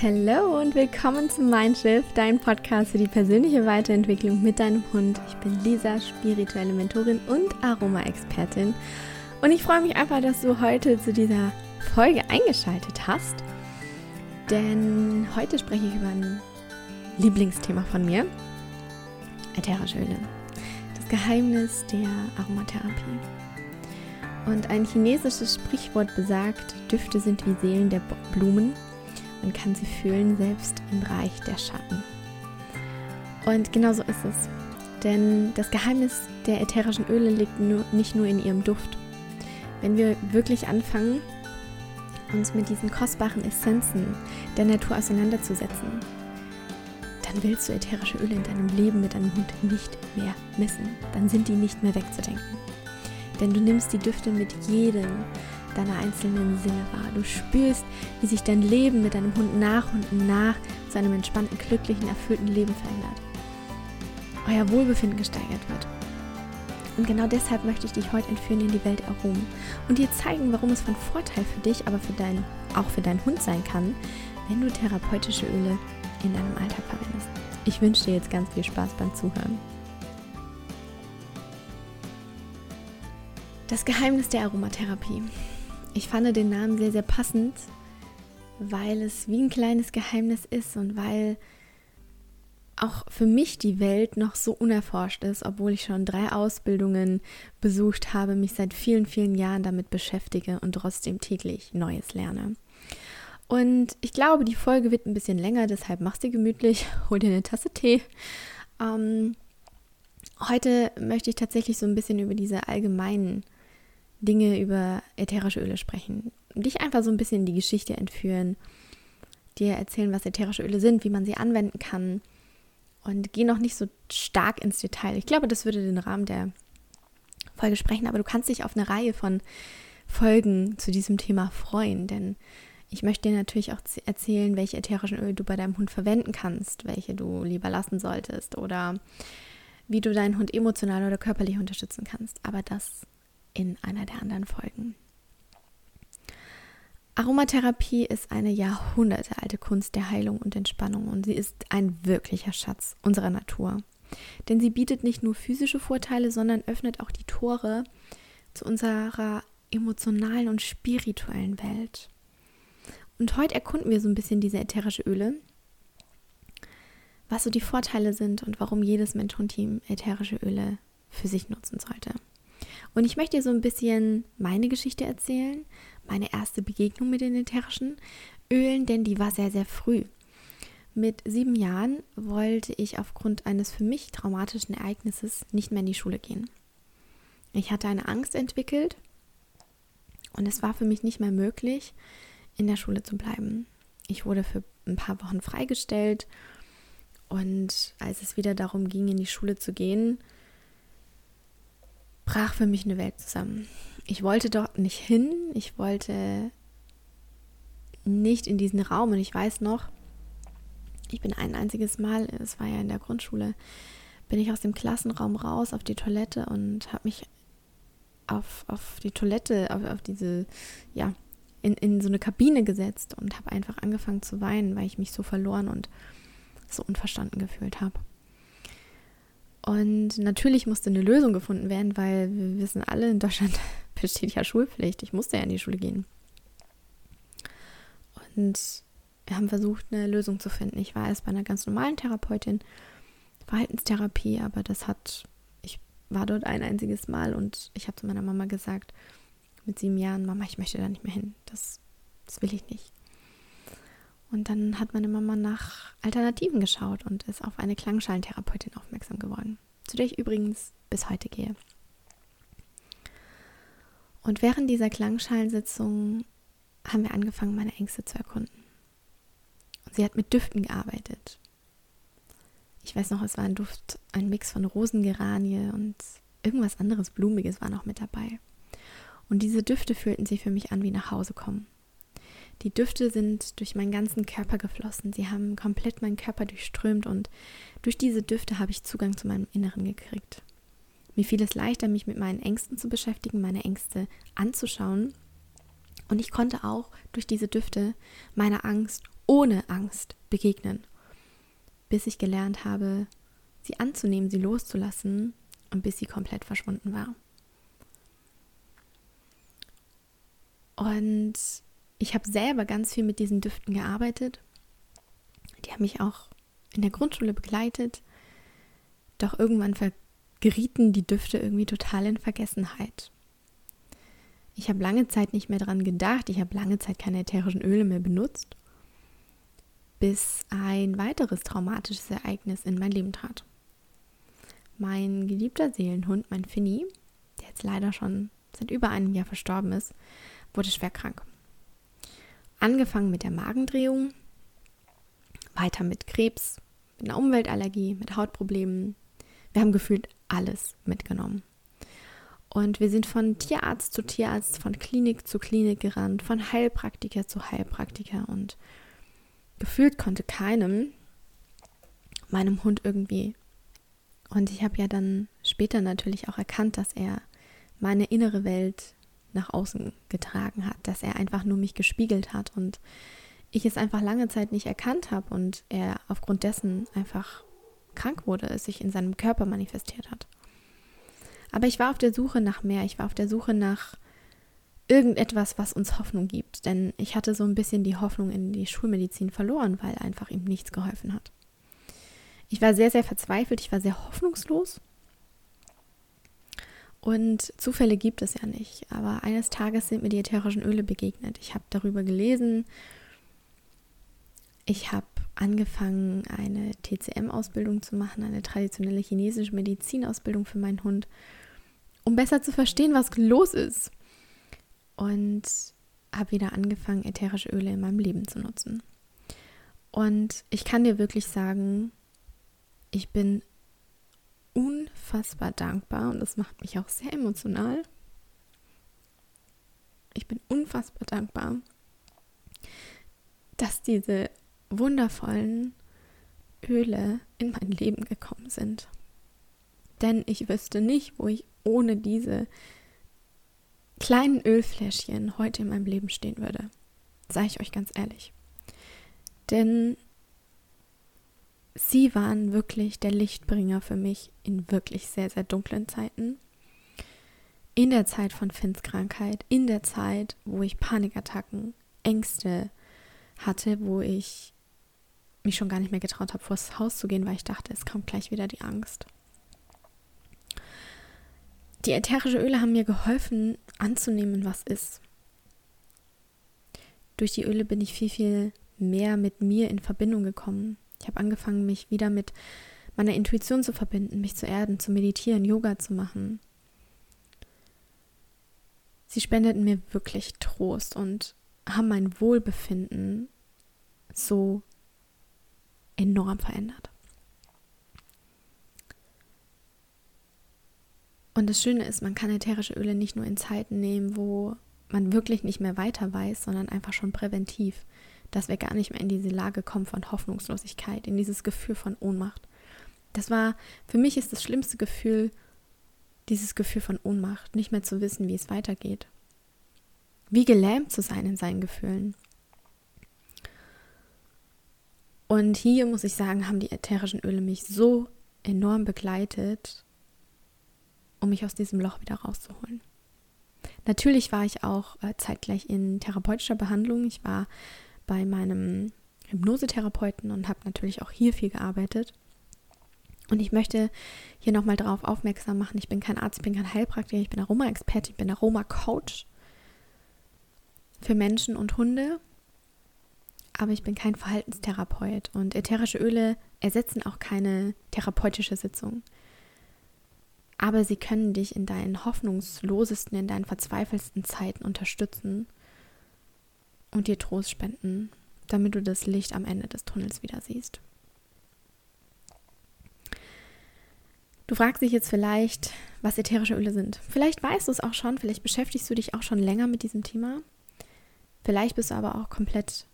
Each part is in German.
Hallo und willkommen zum Mindshift, dein Podcast für die persönliche Weiterentwicklung mit deinem Hund. Ich bin Lisa, spirituelle Mentorin und Aroma-Expertin. Und ich freue mich einfach, dass du heute zu dieser Folge eingeschaltet hast. Denn heute spreche ich über ein Lieblingsthema von mir: ätherische Öle. Das Geheimnis der Aromatherapie. Und ein chinesisches Sprichwort besagt, Düfte sind wie Seelen der Blumen man kann sie fühlen, selbst im Reich der Schatten. Und genau so ist es. Denn das Geheimnis der ätherischen Öle liegt nur, nicht nur in ihrem Duft. Wenn wir wirklich anfangen, uns mit diesen kostbaren Essenzen der Natur auseinanderzusetzen, dann willst du ätherische Öle in deinem Leben mit deinem Hund nicht mehr missen. Dann sind die nicht mehr wegzudenken. Denn du nimmst die Düfte mit jedem deiner einzelnen Sinne wahr. Du spürst, wie sich dein Leben mit deinem Hund nach und nach zu einem entspannten, glücklichen, erfüllten Leben verändert. Euer Wohlbefinden gesteigert wird. Und genau deshalb möchte ich dich heute entführen in die Welt Aromen und dir zeigen, warum es von Vorteil für dich, aber für dein, auch für deinen Hund sein kann, wenn du therapeutische Öle in deinem Alltag verwendest. Ich wünsche dir jetzt ganz viel Spaß beim Zuhören. Das Geheimnis der Aromatherapie. Ich fand den Namen sehr, sehr passend, weil es wie ein kleines Geheimnis ist und weil auch für mich die Welt noch so unerforscht ist, obwohl ich schon drei Ausbildungen besucht habe, mich seit vielen, vielen Jahren damit beschäftige und trotzdem täglich Neues lerne. Und ich glaube, die Folge wird ein bisschen länger, deshalb mach's dir gemütlich, hol dir eine Tasse Tee. Ähm, heute möchte ich tatsächlich so ein bisschen über diese allgemeinen Dinge über ätherische Öle sprechen. Dich einfach so ein bisschen in die Geschichte entführen, dir erzählen, was ätherische Öle sind, wie man sie anwenden kann und geh noch nicht so stark ins Detail. Ich glaube, das würde den Rahmen der Folge sprechen, aber du kannst dich auf eine Reihe von Folgen zu diesem Thema freuen, denn ich möchte dir natürlich auch erzählen, welche ätherischen Öle du bei deinem Hund verwenden kannst, welche du lieber lassen solltest oder wie du deinen Hund emotional oder körperlich unterstützen kannst. Aber das in einer der anderen Folgen. Aromatherapie ist eine jahrhundertealte Kunst der Heilung und Entspannung und sie ist ein wirklicher Schatz unserer Natur. Denn sie bietet nicht nur physische Vorteile, sondern öffnet auch die Tore zu unserer emotionalen und spirituellen Welt. Und heute erkunden wir so ein bisschen diese ätherische Öle, was so die Vorteile sind und warum jedes Mensch und Team ätherische Öle für sich nutzen sollte. Und ich möchte dir so ein bisschen meine Geschichte erzählen, meine erste Begegnung mit den ätherischen Ölen, denn die war sehr, sehr früh. Mit sieben Jahren wollte ich aufgrund eines für mich traumatischen Ereignisses nicht mehr in die Schule gehen. Ich hatte eine Angst entwickelt und es war für mich nicht mehr möglich, in der Schule zu bleiben. Ich wurde für ein paar Wochen freigestellt und als es wieder darum ging, in die Schule zu gehen, brach für mich eine Welt zusammen. Ich wollte dort nicht hin, ich wollte nicht in diesen Raum und ich weiß noch, ich bin ein einziges Mal, es war ja in der Grundschule, bin ich aus dem Klassenraum raus auf die Toilette und habe mich auf, auf die Toilette, auf, auf diese, ja, in, in so eine Kabine gesetzt und habe einfach angefangen zu weinen, weil ich mich so verloren und so unverstanden gefühlt habe. Und natürlich musste eine Lösung gefunden werden, weil wir wissen alle, in Deutschland besteht ja Schulpflicht. Ich musste ja in die Schule gehen. Und wir haben versucht, eine Lösung zu finden. Ich war erst bei einer ganz normalen Therapeutin, Verhaltenstherapie, aber das hat, ich war dort ein einziges Mal und ich habe zu meiner Mama gesagt, mit sieben Jahren, Mama, ich möchte da nicht mehr hin. Das, das will ich nicht. Und dann hat meine Mama nach Alternativen geschaut und ist auf eine Klangschalentherapeutin aufmerksam geworden, zu der ich übrigens bis heute gehe. Und während dieser Klangschalensitzung haben wir angefangen, meine Ängste zu erkunden. Und sie hat mit Düften gearbeitet. Ich weiß noch, es war ein Duft, ein Mix von Rosengeranie und irgendwas anderes Blumiges war noch mit dabei. Und diese Düfte fühlten sich für mich an wie nach Hause kommen. Die Düfte sind durch meinen ganzen Körper geflossen. Sie haben komplett meinen Körper durchströmt und durch diese Düfte habe ich Zugang zu meinem Inneren gekriegt. Mir fiel es leichter, mich mit meinen Ängsten zu beschäftigen, meine Ängste anzuschauen. Und ich konnte auch durch diese Düfte meiner Angst ohne Angst begegnen, bis ich gelernt habe, sie anzunehmen, sie loszulassen und bis sie komplett verschwunden war. Und ich habe selber ganz viel mit diesen Düften gearbeitet. Die haben mich auch in der Grundschule begleitet. Doch irgendwann gerieten die Düfte irgendwie total in Vergessenheit. Ich habe lange Zeit nicht mehr daran gedacht. Ich habe lange Zeit keine ätherischen Öle mehr benutzt, bis ein weiteres traumatisches Ereignis in mein Leben trat. Mein geliebter Seelenhund, mein Finny, der jetzt leider schon seit über einem Jahr verstorben ist, wurde schwer krank. Angefangen mit der Magendrehung, weiter mit Krebs, mit einer Umweltallergie, mit Hautproblemen. Wir haben gefühlt alles mitgenommen. Und wir sind von Tierarzt zu Tierarzt, von Klinik zu Klinik gerannt, von Heilpraktiker zu Heilpraktiker und gefühlt konnte keinem meinem Hund irgendwie. Und ich habe ja dann später natürlich auch erkannt, dass er meine innere Welt nach außen getragen hat, dass er einfach nur mich gespiegelt hat und ich es einfach lange Zeit nicht erkannt habe und er aufgrund dessen einfach krank wurde, es sich in seinem Körper manifestiert hat. Aber ich war auf der Suche nach mehr, ich war auf der Suche nach irgendetwas, was uns Hoffnung gibt, denn ich hatte so ein bisschen die Hoffnung in die Schulmedizin verloren, weil einfach ihm nichts geholfen hat. Ich war sehr, sehr verzweifelt, ich war sehr hoffnungslos und Zufälle gibt es ja nicht. Aber eines Tages sind mir die ätherischen Öle begegnet. Ich habe darüber gelesen. Ich habe angefangen, eine TCM-Ausbildung zu machen, eine traditionelle chinesische Medizinausbildung für meinen Hund, um besser zu verstehen, was los ist. Und habe wieder angefangen, ätherische Öle in meinem Leben zu nutzen. Und ich kann dir wirklich sagen, ich bin unfassbar dankbar und das macht mich auch sehr emotional. Ich bin unfassbar dankbar, dass diese wundervollen Öle in mein Leben gekommen sind. Denn ich wüsste nicht, wo ich ohne diese kleinen Ölfläschchen heute in meinem Leben stehen würde. Sage ich euch ganz ehrlich. Denn sie waren wirklich der Lichtbringer für mich in wirklich sehr, sehr dunklen Zeiten. In der Zeit von Finns Krankheit, in der Zeit, wo ich Panikattacken, Ängste hatte, wo ich mich schon gar nicht mehr getraut habe, vors Haus zu gehen, weil ich dachte, es kommt gleich wieder die Angst. Die ätherischen Öle haben mir geholfen, anzunehmen, was ist. Durch die Öle bin ich viel, viel mehr mit mir in Verbindung gekommen. Ich habe angefangen, mich wieder mit meiner Intuition zu verbinden, mich zu erden, zu meditieren, Yoga zu machen. Sie spendeten mir wirklich Trost und haben mein Wohlbefinden so enorm verändert. Und das Schöne ist, man kann ätherische Öle nicht nur in Zeiten nehmen, wo man wirklich nicht mehr weiter weiß, sondern einfach schon präventiv dass wir gar nicht mehr in diese Lage kommen von Hoffnungslosigkeit, in dieses Gefühl von Ohnmacht. Das war, für mich ist das schlimmste Gefühl, dieses Gefühl von Ohnmacht, nicht mehr zu wissen, wie es weitergeht. Wie gelähmt zu sein in seinen Gefühlen. Und hier muss ich sagen, haben die ätherischen Öle mich so enorm begleitet, um mich aus diesem Loch wieder rauszuholen. Natürlich war ich auch äh, zeitgleich in therapeutischer Behandlung. Ich war bei meinem Hypnosetherapeuten und habe natürlich auch hier viel gearbeitet. Und ich möchte hier nochmal darauf aufmerksam machen, ich bin kein Arzt, ich bin kein Heilpraktiker, ich bin Aroma-Experte, ich bin Aroma-Coach für Menschen und Hunde, aber ich bin kein Verhaltenstherapeut und ätherische Öle ersetzen auch keine therapeutische Sitzung. Aber sie können dich in deinen hoffnungslosesten, in deinen verzweifelsten Zeiten unterstützen und dir Trost spenden, damit du das Licht am Ende des Tunnels wieder siehst. Du fragst dich jetzt vielleicht, was ätherische Öle sind. Vielleicht weißt du es auch schon, vielleicht beschäftigst du dich auch schon länger mit diesem Thema. Vielleicht bist du aber auch komplett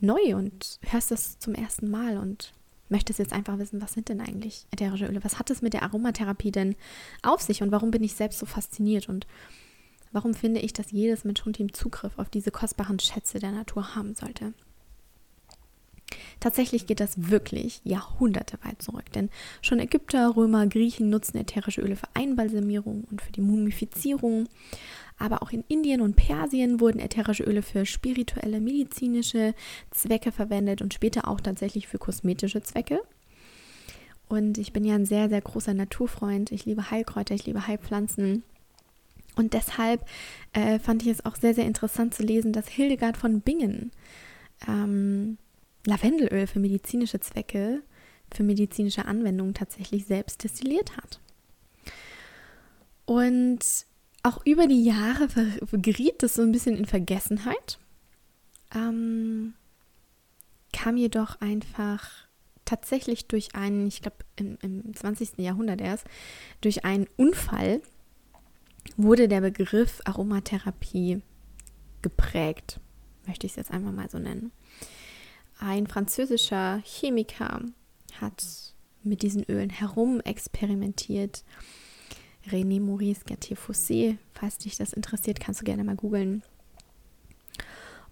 neu und hörst das zum ersten Mal und möchtest jetzt einfach wissen, was sind denn eigentlich ätherische Öle? Was hat es mit der Aromatherapie denn auf sich und warum bin ich selbst so fasziniert und Warum finde ich, dass jedes Mensch-Hund-Team Zugriff auf diese kostbaren Schätze der Natur haben sollte? Tatsächlich geht das wirklich Jahrhunderte weit zurück, denn schon Ägypter, Römer, Griechen nutzen ätherische Öle für Einbalsamierung und für die Mumifizierung. Aber auch in Indien und Persien wurden ätherische Öle für spirituelle, medizinische Zwecke verwendet und später auch tatsächlich für kosmetische Zwecke. Und ich bin ja ein sehr, sehr großer Naturfreund. Ich liebe Heilkräuter, ich liebe Heilpflanzen. Und deshalb äh, fand ich es auch sehr, sehr interessant zu lesen, dass Hildegard von Bingen ähm, Lavendelöl für medizinische Zwecke, für medizinische Anwendungen tatsächlich selbst destilliert hat. Und auch über die Jahre geriet das so ein bisschen in Vergessenheit, ähm, kam jedoch einfach tatsächlich durch einen, ich glaube im, im 20. Jahrhundert erst, durch einen Unfall wurde der Begriff Aromatherapie geprägt, möchte ich es jetzt einfach mal so nennen. Ein französischer Chemiker hat mit diesen Ölen herum experimentiert. René Maurice Gattier-Fossé, falls dich das interessiert, kannst du gerne mal googeln.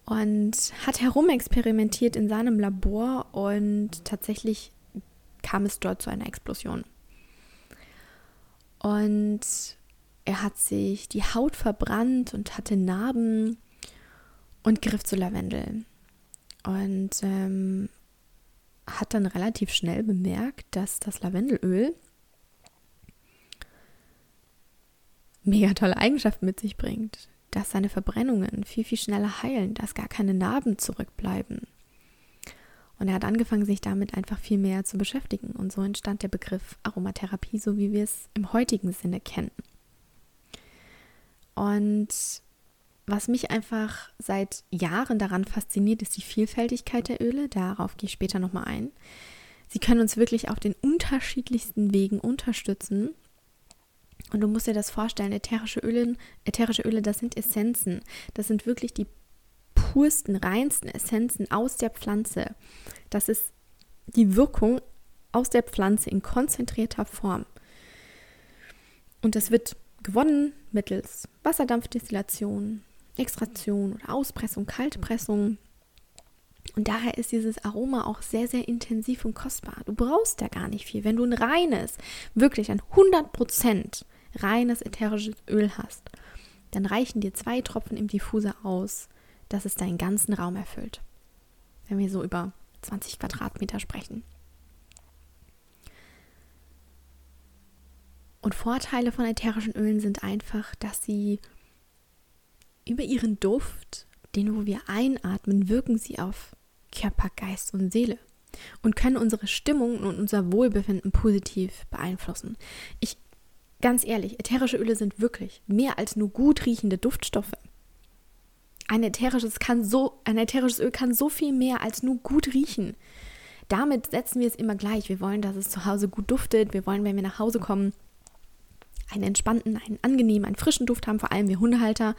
Und hat herumexperimentiert in seinem Labor und tatsächlich kam es dort zu einer Explosion. Und er hat sich die Haut verbrannt und hatte Narben und griff zu Lavendel. Und ähm, hat dann relativ schnell bemerkt, dass das Lavendelöl mega tolle Eigenschaften mit sich bringt, dass seine Verbrennungen viel, viel schneller heilen, dass gar keine Narben zurückbleiben. Und er hat angefangen, sich damit einfach viel mehr zu beschäftigen. Und so entstand der Begriff Aromatherapie, so wie wir es im heutigen Sinne kennen. Und was mich einfach seit Jahren daran fasziniert, ist die Vielfältigkeit der Öle. Darauf gehe ich später nochmal ein. Sie können uns wirklich auf den unterschiedlichsten Wegen unterstützen. Und du musst dir das vorstellen, ätherische Öle, ätherische Öle, das sind Essenzen. Das sind wirklich die pursten, reinsten Essenzen aus der Pflanze. Das ist die Wirkung aus der Pflanze in konzentrierter Form. Und das wird gewonnen mittels Wasserdampfdestillation, Extraktion oder Auspressung, Kaltpressung. Und daher ist dieses Aroma auch sehr, sehr intensiv und kostbar. Du brauchst ja gar nicht viel. Wenn du ein reines, wirklich ein 100% reines ätherisches Öl hast, dann reichen dir zwei Tropfen im Diffuser aus, dass es deinen ganzen Raum erfüllt. Wenn wir so über 20 Quadratmeter sprechen. Und Vorteile von ätherischen Ölen sind einfach, dass sie über ihren Duft, den wo wir einatmen, wirken sie auf Körper, Geist und Seele und können unsere Stimmung und unser Wohlbefinden positiv beeinflussen. Ich ganz ehrlich, ätherische Öle sind wirklich mehr als nur gut riechende Duftstoffe. Ein ätherisches, kann so, ein ätherisches Öl kann so viel mehr als nur gut riechen. Damit setzen wir es immer gleich. Wir wollen, dass es zu Hause gut duftet. Wir wollen, wenn wir nach Hause kommen, einen entspannten, einen angenehmen, einen frischen Duft haben, vor allem wir Hundehalter.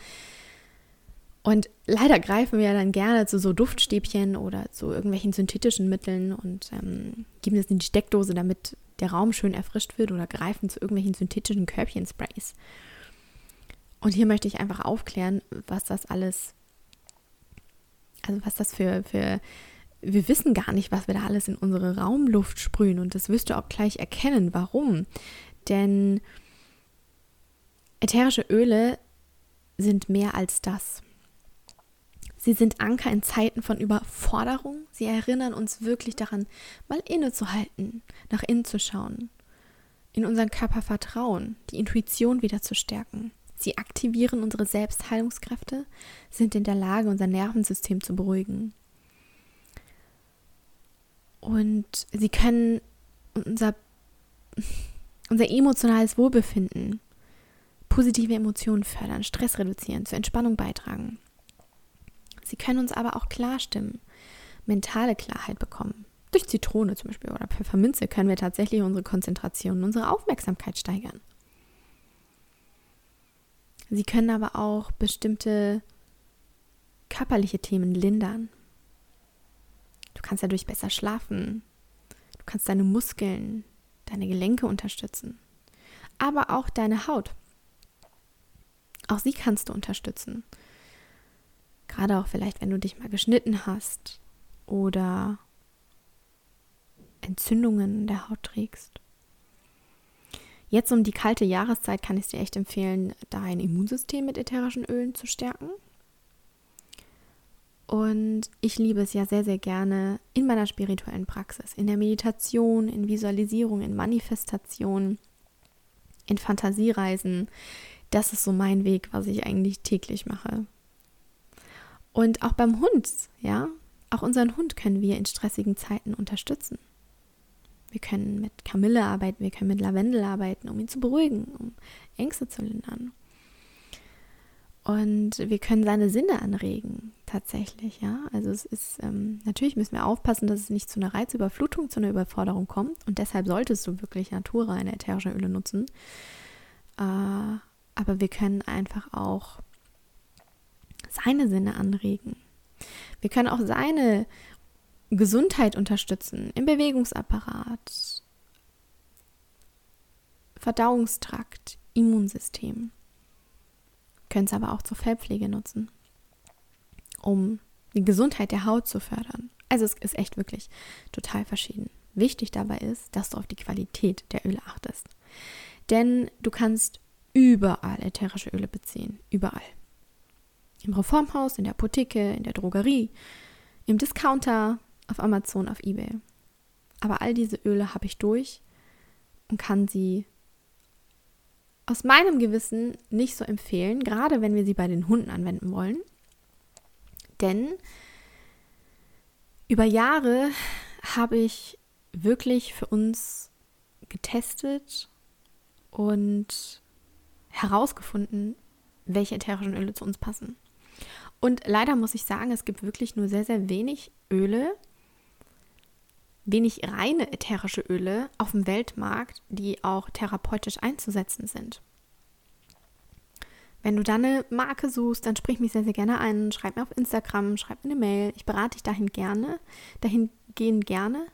Und leider greifen wir dann gerne zu so Duftstäbchen oder zu irgendwelchen synthetischen Mitteln und ähm, geben es in die Steckdose, damit der Raum schön erfrischt wird oder greifen zu irgendwelchen synthetischen Körbchensprays. Und hier möchte ich einfach aufklären, was das alles, also was das für, für, wir wissen gar nicht, was wir da alles in unsere Raumluft sprühen und das wirst du auch gleich erkennen, warum. Denn Ätherische Öle sind mehr als das. Sie sind Anker in Zeiten von Überforderung. Sie erinnern uns wirklich daran, mal innezuhalten, nach innen zu schauen, in unseren Körper vertrauen, die Intuition wieder zu stärken. Sie aktivieren unsere Selbstheilungskräfte, sind in der Lage, unser Nervensystem zu beruhigen. Und sie können unser, unser emotionales Wohlbefinden positive Emotionen fördern, Stress reduzieren, zur Entspannung beitragen. Sie können uns aber auch klarstimmen, mentale Klarheit bekommen. Durch Zitrone zum Beispiel oder Pfefferminze können wir tatsächlich unsere Konzentration unsere Aufmerksamkeit steigern. Sie können aber auch bestimmte körperliche Themen lindern. Du kannst dadurch besser schlafen. Du kannst deine Muskeln, deine Gelenke unterstützen. Aber auch deine Haut. Auch sie kannst du unterstützen. Gerade auch vielleicht, wenn du dich mal geschnitten hast oder Entzündungen in der Haut trägst. Jetzt um die kalte Jahreszeit kann ich dir echt empfehlen, dein Immunsystem mit ätherischen Ölen zu stärken. Und ich liebe es ja sehr, sehr gerne in meiner spirituellen Praxis, in der Meditation, in Visualisierung, in Manifestation, in Fantasiereisen. Das ist so mein Weg, was ich eigentlich täglich mache. Und auch beim Hund, ja, auch unseren Hund können wir in stressigen Zeiten unterstützen. Wir können mit Kamille arbeiten, wir können mit Lavendel arbeiten, um ihn zu beruhigen, um Ängste zu lindern. Und wir können seine Sinne anregen, tatsächlich, ja. Also es ist, ähm, natürlich müssen wir aufpassen, dass es nicht zu einer Reizüberflutung, zu einer Überforderung kommt. Und deshalb solltest du wirklich naturreine ätherische Öle nutzen. Äh, aber wir können einfach auch seine Sinne anregen. Wir können auch seine Gesundheit unterstützen im Bewegungsapparat, Verdauungstrakt, Immunsystem. Können es aber auch zur Fellpflege nutzen, um die Gesundheit der Haut zu fördern. Also es ist echt wirklich total verschieden. Wichtig dabei ist, dass du auf die Qualität der Öle achtest. Denn du kannst überall ätherische Öle beziehen. Überall. Im Reformhaus, in der Apotheke, in der Drogerie, im Discounter, auf Amazon, auf eBay. Aber all diese Öle habe ich durch und kann sie aus meinem Gewissen nicht so empfehlen, gerade wenn wir sie bei den Hunden anwenden wollen. Denn über Jahre habe ich wirklich für uns getestet und herausgefunden, welche ätherischen Öle zu uns passen. Und leider muss ich sagen, es gibt wirklich nur sehr, sehr wenig Öle, wenig reine ätherische Öle auf dem Weltmarkt, die auch therapeutisch einzusetzen sind. Wenn du da eine Marke suchst, dann sprich mich sehr, sehr gerne ein. Schreib mir auf Instagram, schreib mir eine Mail. Ich berate dich dahin gerne, dahin gehen gerne.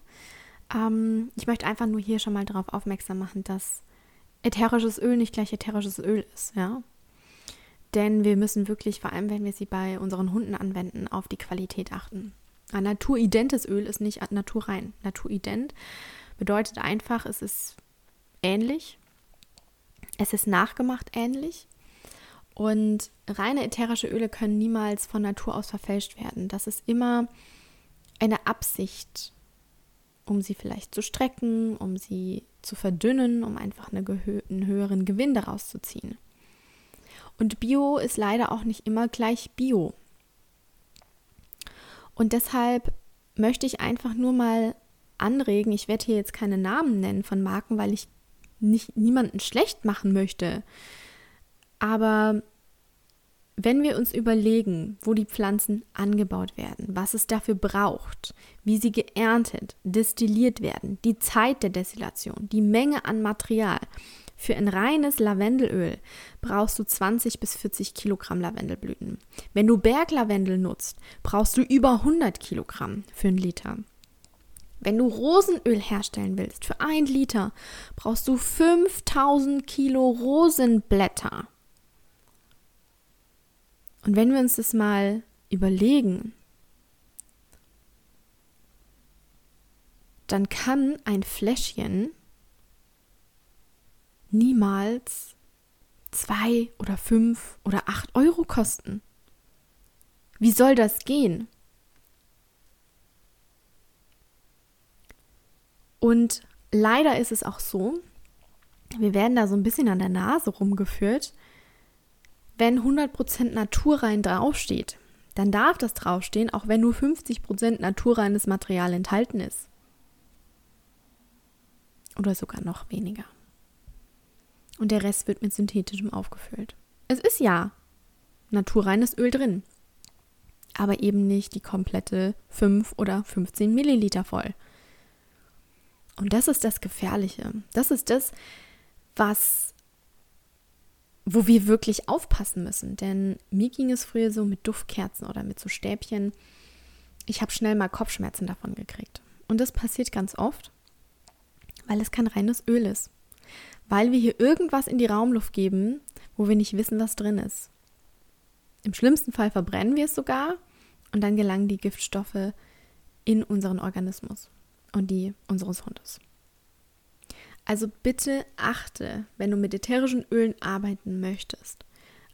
Ähm, ich möchte einfach nur hier schon mal darauf aufmerksam machen, dass ätherisches Öl nicht gleich ätherisches Öl ist, ja. Denn wir müssen wirklich, vor allem wenn wir sie bei unseren Hunden anwenden, auf die Qualität achten. Ein naturidentes Öl ist nicht naturrein. Naturident bedeutet einfach, es ist ähnlich, es ist nachgemacht ähnlich. Und reine ätherische Öle können niemals von Natur aus verfälscht werden. Das ist immer eine Absicht, um sie vielleicht zu strecken, um sie zu verdünnen, um einfach eine einen höheren Gewinn daraus zu ziehen. Und Bio ist leider auch nicht immer gleich Bio. Und deshalb möchte ich einfach nur mal anregen, ich werde hier jetzt keine Namen nennen von Marken, weil ich nicht, niemanden schlecht machen möchte. Aber wenn wir uns überlegen, wo die Pflanzen angebaut werden, was es dafür braucht, wie sie geerntet, destilliert werden, die Zeit der Destillation, die Menge an Material, für ein reines Lavendelöl brauchst du 20 bis 40 Kilogramm Lavendelblüten. Wenn du Berglavendel nutzt, brauchst du über 100 Kilogramm für einen Liter. Wenn du Rosenöl herstellen willst für ein Liter, brauchst du 5000 Kilo Rosenblätter. Und wenn wir uns das mal überlegen, dann kann ein Fläschchen niemals zwei oder fünf oder acht Euro kosten. Wie soll das gehen? Und leider ist es auch so, wir werden da so ein bisschen an der Nase rumgeführt. Wenn 100% naturrein draufsteht, dann darf das draufstehen, auch wenn nur 50% naturreines Material enthalten ist. Oder sogar noch weniger und der Rest wird mit synthetischem aufgefüllt. Es ist ja naturreines Öl drin, aber eben nicht die komplette 5 oder 15 Milliliter voll. Und das ist das Gefährliche. Das ist das, was, wo wir wirklich aufpassen müssen. Denn mir ging es früher so mit Duftkerzen oder mit so Stäbchen. Ich habe schnell mal Kopfschmerzen davon gekriegt. Und das passiert ganz oft, weil es kein reines Öl ist weil wir hier irgendwas in die Raumluft geben, wo wir nicht wissen, was drin ist. Im schlimmsten Fall verbrennen wir es sogar und dann gelangen die Giftstoffe in unseren Organismus. und die unseres Hundes. Also bitte achte, wenn du mit ätherischen Ölen arbeiten möchtest,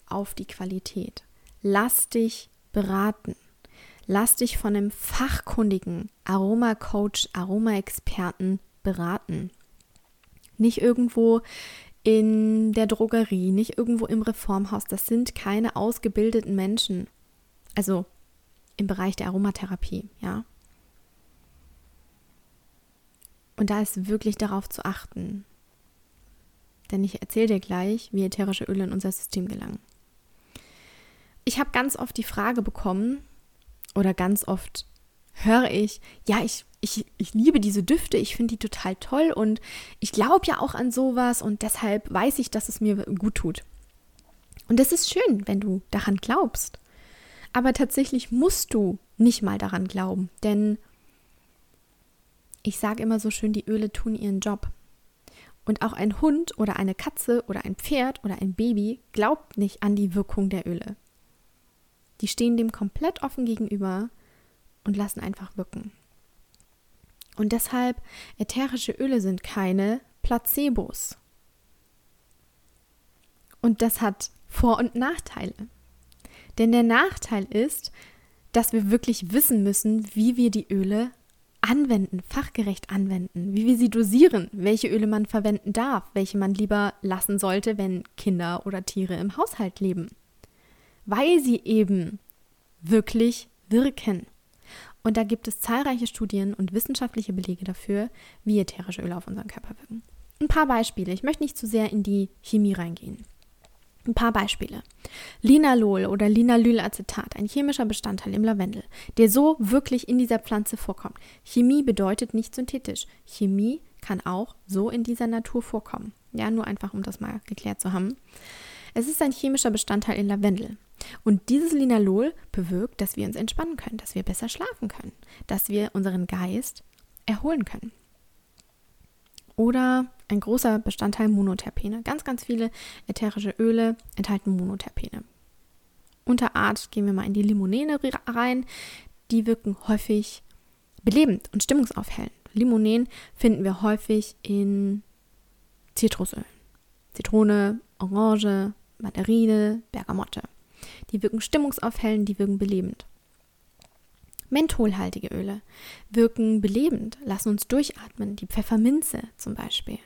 auf die Qualität. Lass dich beraten. Lass dich von einem fachkundigen Aromacoach, Aromaexperten beraten. Nicht irgendwo in der Drogerie, nicht irgendwo im Reformhaus. Das sind keine ausgebildeten Menschen. Also im Bereich der Aromatherapie, ja. Und da ist wirklich darauf zu achten. Denn ich erzähle dir gleich, wie ätherische Öle in unser System gelangen. Ich habe ganz oft die Frage bekommen, oder ganz oft höre ich, ja, ich, ich, ich liebe diese Düfte, ich finde die total toll und ich glaube ja auch an sowas und deshalb weiß ich, dass es mir gut tut. Und es ist schön, wenn du daran glaubst. Aber tatsächlich musst du nicht mal daran glauben, denn ich sage immer so schön, die Öle tun ihren Job. Und auch ein Hund oder eine Katze oder ein Pferd oder ein Baby glaubt nicht an die Wirkung der Öle. Die stehen dem komplett offen gegenüber und lassen einfach wirken. Und deshalb, ätherische Öle sind keine Placebos. Und das hat Vor- und Nachteile. Denn der Nachteil ist, dass wir wirklich wissen müssen, wie wir die Öle anwenden, fachgerecht anwenden, wie wir sie dosieren, welche Öle man verwenden darf, welche man lieber lassen sollte, wenn Kinder oder Tiere im Haushalt leben. Weil sie eben wirklich wirken. Und da gibt es zahlreiche Studien und wissenschaftliche Belege dafür, wie ätherische Öle auf unseren Körper wirken. Ein paar Beispiele. Ich möchte nicht zu sehr in die Chemie reingehen. Ein paar Beispiele. Linalol oder Linalylacetat, ein chemischer Bestandteil im Lavendel, der so wirklich in dieser Pflanze vorkommt. Chemie bedeutet nicht synthetisch. Chemie kann auch so in dieser Natur vorkommen. Ja, nur einfach, um das mal geklärt zu haben. Es ist ein chemischer Bestandteil in Lavendel. Und dieses Linalol bewirkt, dass wir uns entspannen können, dass wir besser schlafen können, dass wir unseren Geist erholen können. Oder ein großer Bestandteil Monoterpene. Ganz, ganz viele ätherische Öle enthalten Monoterpene. Unter Art gehen wir mal in die Limonene rein. Die wirken häufig belebend und stimmungsaufhellend. Limonen finden wir häufig in Zitrusölen. Zitrone, Orange, Mandarine, Bergamotte. Die wirken stimmungsaufhellend, die wirken belebend. Mentholhaltige Öle wirken belebend, lassen uns durchatmen, die Pfefferminze zum Beispiel.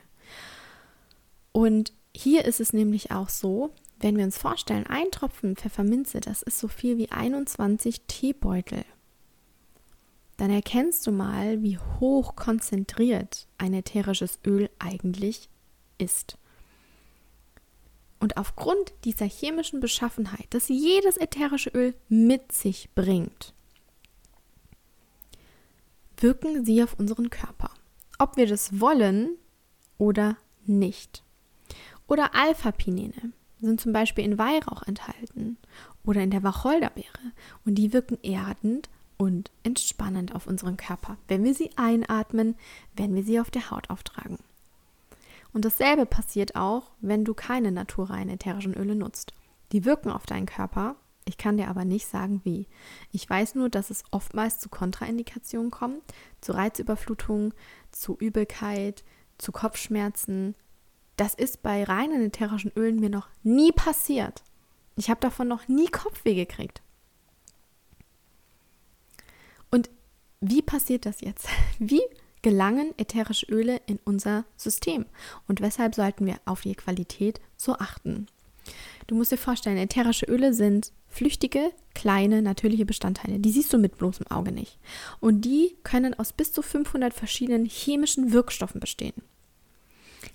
Und hier ist es nämlich auch so, wenn wir uns vorstellen, ein Tropfen Pfefferminze, das ist so viel wie 21 Teebeutel. Dann erkennst du mal, wie hoch konzentriert ein ätherisches Öl eigentlich ist. Und aufgrund dieser chemischen Beschaffenheit, das jedes ätherische Öl mit sich bringt, wirken sie auf unseren Körper. Ob wir das wollen oder nicht. Oder Alpha-Pinene sind zum Beispiel in Weihrauch enthalten oder in der Wacholderbeere und die wirken erdend und entspannend auf unseren Körper, wenn wir sie einatmen, wenn wir sie auf der Haut auftragen. Und dasselbe passiert auch, wenn du keine naturreinen ätherischen Öle nutzt. Die wirken auf deinen Körper, ich kann dir aber nicht sagen, wie. Ich weiß nur, dass es oftmals zu Kontraindikationen kommt, zu Reizüberflutung, zu Übelkeit, zu Kopfschmerzen. Das ist bei reinen ätherischen Ölen mir noch nie passiert. Ich habe davon noch nie Kopfweh gekriegt. Und wie passiert das jetzt? Wie gelangen ätherische Öle in unser System? Und weshalb sollten wir auf die Qualität so achten? Du musst dir vorstellen, ätherische Öle sind flüchtige, kleine, natürliche Bestandteile. Die siehst du mit bloßem Auge nicht. Und die können aus bis zu 500 verschiedenen chemischen Wirkstoffen bestehen.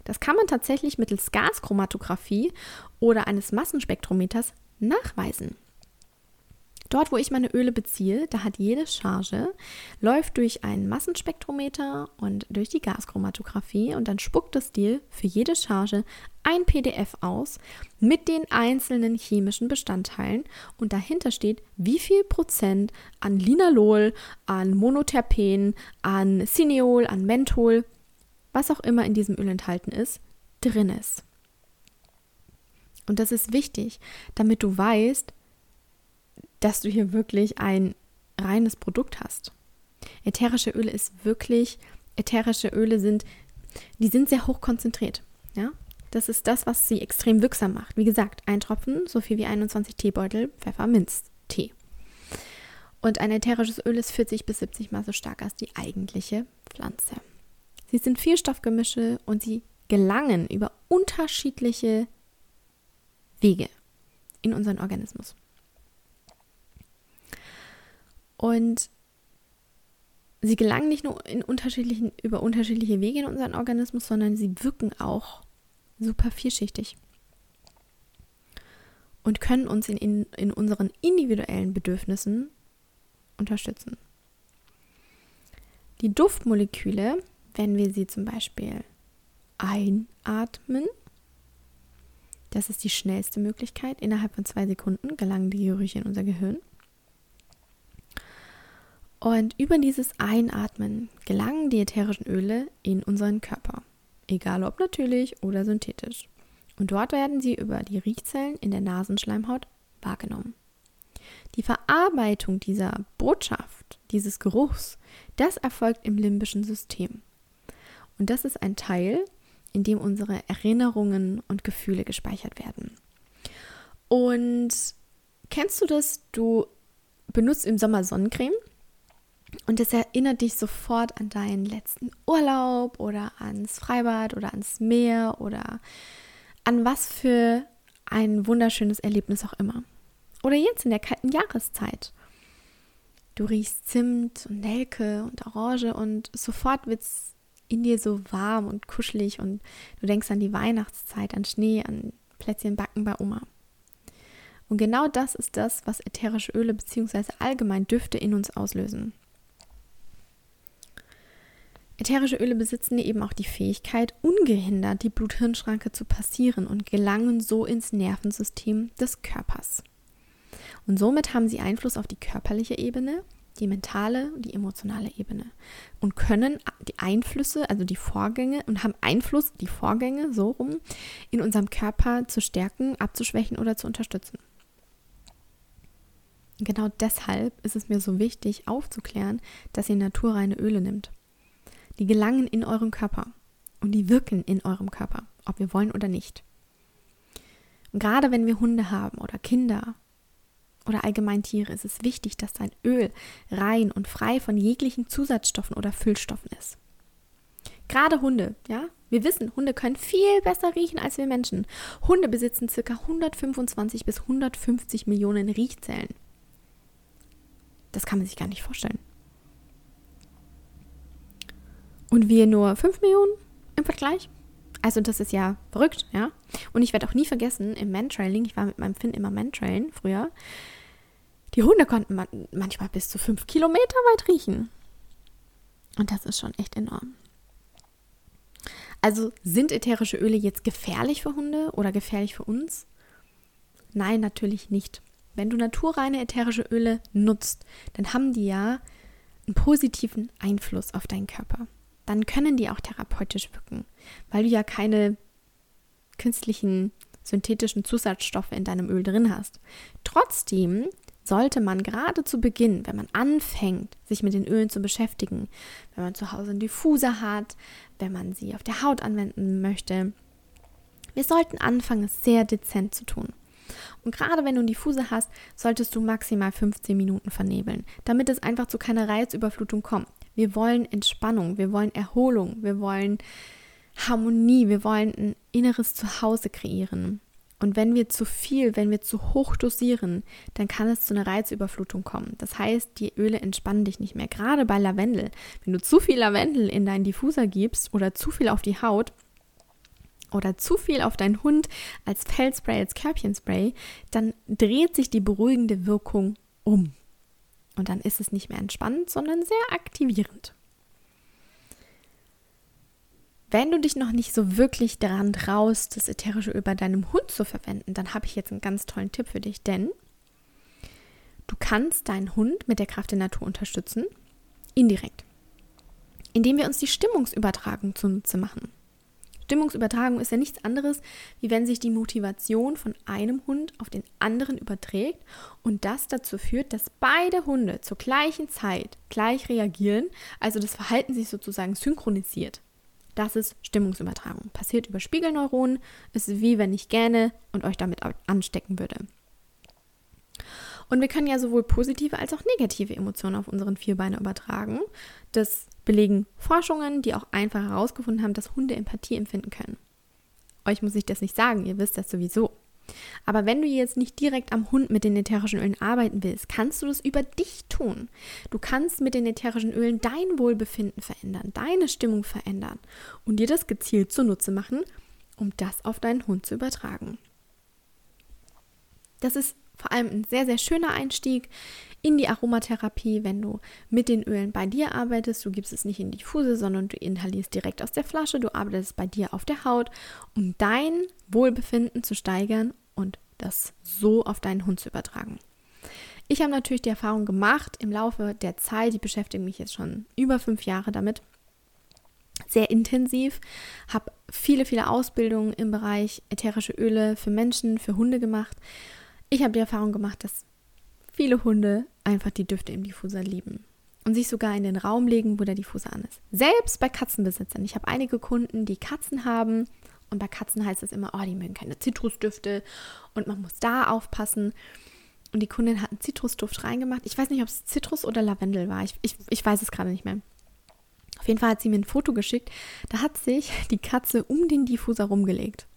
Das kann man tatsächlich mittels Gaschromatographie oder eines Massenspektrometers nachweisen. Dort, wo ich meine Öle beziehe, da hat jede Charge, läuft durch einen Massenspektrometer und durch die Gaschromatographie und dann spuckt es dir für jede Charge ein PDF aus mit den einzelnen chemischen Bestandteilen und dahinter steht, wie viel Prozent an Linalol, an Monoterpen, an Cineol, an Menthol, was auch immer in diesem Öl enthalten ist, drin ist. Und das ist wichtig, damit du weißt, dass du hier wirklich ein reines Produkt hast. Ätherische Öle ist wirklich ätherische Öle sind, die sind sehr hoch konzentriert. Ja? Das ist das, was sie extrem wirksam macht. Wie gesagt, ein Tropfen, so viel wie 21 Teebeutel Pfefferminztee. Und ein ätherisches Öl ist 40 bis 70 Mal so stark als die eigentliche Pflanze. Sie sind Vielstoffgemische und sie gelangen über unterschiedliche Wege in unseren Organismus. Und sie gelangen nicht nur in unterschiedlichen, über unterschiedliche Wege in unseren Organismus, sondern sie wirken auch super vielschichtig und können uns in, in, in unseren individuellen Bedürfnissen unterstützen. Die Duftmoleküle, wenn wir sie zum Beispiel einatmen, das ist die schnellste Möglichkeit, innerhalb von zwei Sekunden gelangen die Gerüche in unser Gehirn. Und über dieses Einatmen gelangen die ätherischen Öle in unseren Körper, egal ob natürlich oder synthetisch. Und dort werden sie über die Riechzellen in der Nasenschleimhaut wahrgenommen. Die Verarbeitung dieser Botschaft, dieses Geruchs, das erfolgt im limbischen System. Und das ist ein Teil, in dem unsere Erinnerungen und Gefühle gespeichert werden. Und kennst du das? Du benutzt im Sommer Sonnencreme und es erinnert dich sofort an deinen letzten Urlaub oder ans Freibad oder ans Meer oder an was für ein wunderschönes Erlebnis auch immer. Oder jetzt in der kalten Jahreszeit. Du riechst Zimt und Nelke und Orange und sofort wird es in dir so warm und kuschelig und du denkst an die Weihnachtszeit, an Schnee, an Plätzchen backen bei Oma. Und genau das ist das, was ätherische Öle bzw. allgemein Düfte in uns auslösen. Ätherische Öle besitzen eben auch die Fähigkeit, ungehindert die Blut-Hirn-Schranke zu passieren und gelangen so ins Nervensystem des Körpers. Und somit haben sie Einfluss auf die körperliche Ebene, die mentale und die emotionale Ebene und können die Einflüsse, also die Vorgänge und haben Einfluss, die Vorgänge so rum, in unserem Körper zu stärken, abzuschwächen oder zu unterstützen. Genau deshalb ist es mir so wichtig aufzuklären, dass ihr naturreine Öle nimmt. Die gelangen in euren Körper und die wirken in eurem Körper, ob wir wollen oder nicht. Und gerade wenn wir Hunde haben oder Kinder oder allgemein Tiere ist es wichtig, dass dein Öl rein und frei von jeglichen Zusatzstoffen oder Füllstoffen ist. Gerade Hunde, ja, wir wissen, Hunde können viel besser riechen als wir Menschen. Hunde besitzen ca. 125 bis 150 Millionen Riechzellen. Das kann man sich gar nicht vorstellen. Und wir nur 5 Millionen im Vergleich. Also das ist ja verrückt, ja. Und ich werde auch nie vergessen, im Mantrailing, ich war mit meinem Finn immer Mantrailen früher, die Hunde konnten man manchmal bis zu fünf Kilometer weit riechen. Und das ist schon echt enorm. Also sind ätherische Öle jetzt gefährlich für Hunde oder gefährlich für uns? Nein, natürlich nicht. Wenn du naturreine ätherische Öle nutzt, dann haben die ja einen positiven Einfluss auf deinen Körper. Dann können die auch therapeutisch wirken, weil du ja keine künstlichen synthetischen Zusatzstoffe in deinem Öl drin hast. Trotzdem sollte man gerade zu Beginn, wenn man anfängt, sich mit den Ölen zu beschäftigen, wenn man zu Hause einen Diffuser hat, wenn man sie auf der Haut anwenden möchte, wir sollten anfangen, es sehr dezent zu tun. Und gerade wenn du einen Diffuser hast, solltest du maximal 15 Minuten vernebeln, damit es einfach zu keiner Reizüberflutung kommt. Wir wollen Entspannung, wir wollen Erholung, wir wollen Harmonie, wir wollen ein inneres Zuhause kreieren. Und wenn wir zu viel, wenn wir zu hoch dosieren, dann kann es zu einer Reizüberflutung kommen. Das heißt, die Öle entspannen dich nicht mehr. Gerade bei Lavendel. Wenn du zu viel Lavendel in deinen Diffuser gibst oder zu viel auf die Haut oder zu viel auf deinen Hund als Fellspray, als Körbchenspray, dann dreht sich die beruhigende Wirkung um. Und dann ist es nicht mehr entspannend, sondern sehr aktivierend. Wenn du dich noch nicht so wirklich daran traust, das ätherische Öl bei deinem Hund zu verwenden, dann habe ich jetzt einen ganz tollen Tipp für dich, denn du kannst deinen Hund mit der Kraft der Natur unterstützen, indirekt, indem wir uns die Stimmungsübertragung zunutze machen. Stimmungsübertragung ist ja nichts anderes, wie wenn sich die Motivation von einem Hund auf den anderen überträgt und das dazu führt, dass beide Hunde zur gleichen Zeit gleich reagieren, also das Verhalten sich sozusagen synchronisiert. Das ist Stimmungsübertragung. Passiert über Spiegelneuronen, ist wie wenn ich gerne und euch damit anstecken würde. Und wir können ja sowohl positive als auch negative Emotionen auf unseren Vierbeiner übertragen. Das belegen Forschungen, die auch einfach herausgefunden haben, dass Hunde Empathie empfinden können. Euch muss ich das nicht sagen, ihr wisst das sowieso. Aber wenn du jetzt nicht direkt am Hund mit den ätherischen Ölen arbeiten willst, kannst du das über dich tun. Du kannst mit den ätherischen Ölen dein Wohlbefinden verändern, deine Stimmung verändern und dir das gezielt zunutze machen, um das auf deinen Hund zu übertragen. Das ist vor allem ein sehr, sehr schöner Einstieg in die Aromatherapie, wenn du mit den Ölen bei dir arbeitest. Du gibst es nicht in Diffuse, sondern du inhalierst direkt aus der Flasche. Du arbeitest bei dir auf der Haut, um dein Wohlbefinden zu steigern und das so auf deinen Hund zu übertragen. Ich habe natürlich die Erfahrung gemacht im Laufe der Zeit, ich beschäftige mich jetzt schon über fünf Jahre damit, sehr intensiv, habe viele, viele Ausbildungen im Bereich ätherische Öle für Menschen, für Hunde gemacht ich habe die Erfahrung gemacht, dass viele Hunde einfach die Düfte im Diffuser lieben und sich sogar in den Raum legen, wo der Diffuser an ist. Selbst bei Katzenbesitzern. Ich habe einige Kunden, die Katzen haben und bei Katzen heißt es immer, oh, die mögen keine Zitrusdüfte und man muss da aufpassen. Und die Kundin hat einen Zitrusduft reingemacht. Ich weiß nicht, ob es Zitrus oder Lavendel war. Ich, ich, ich weiß es gerade nicht mehr. Auf jeden Fall hat sie mir ein Foto geschickt. Da hat sich die Katze um den Diffuser rumgelegt.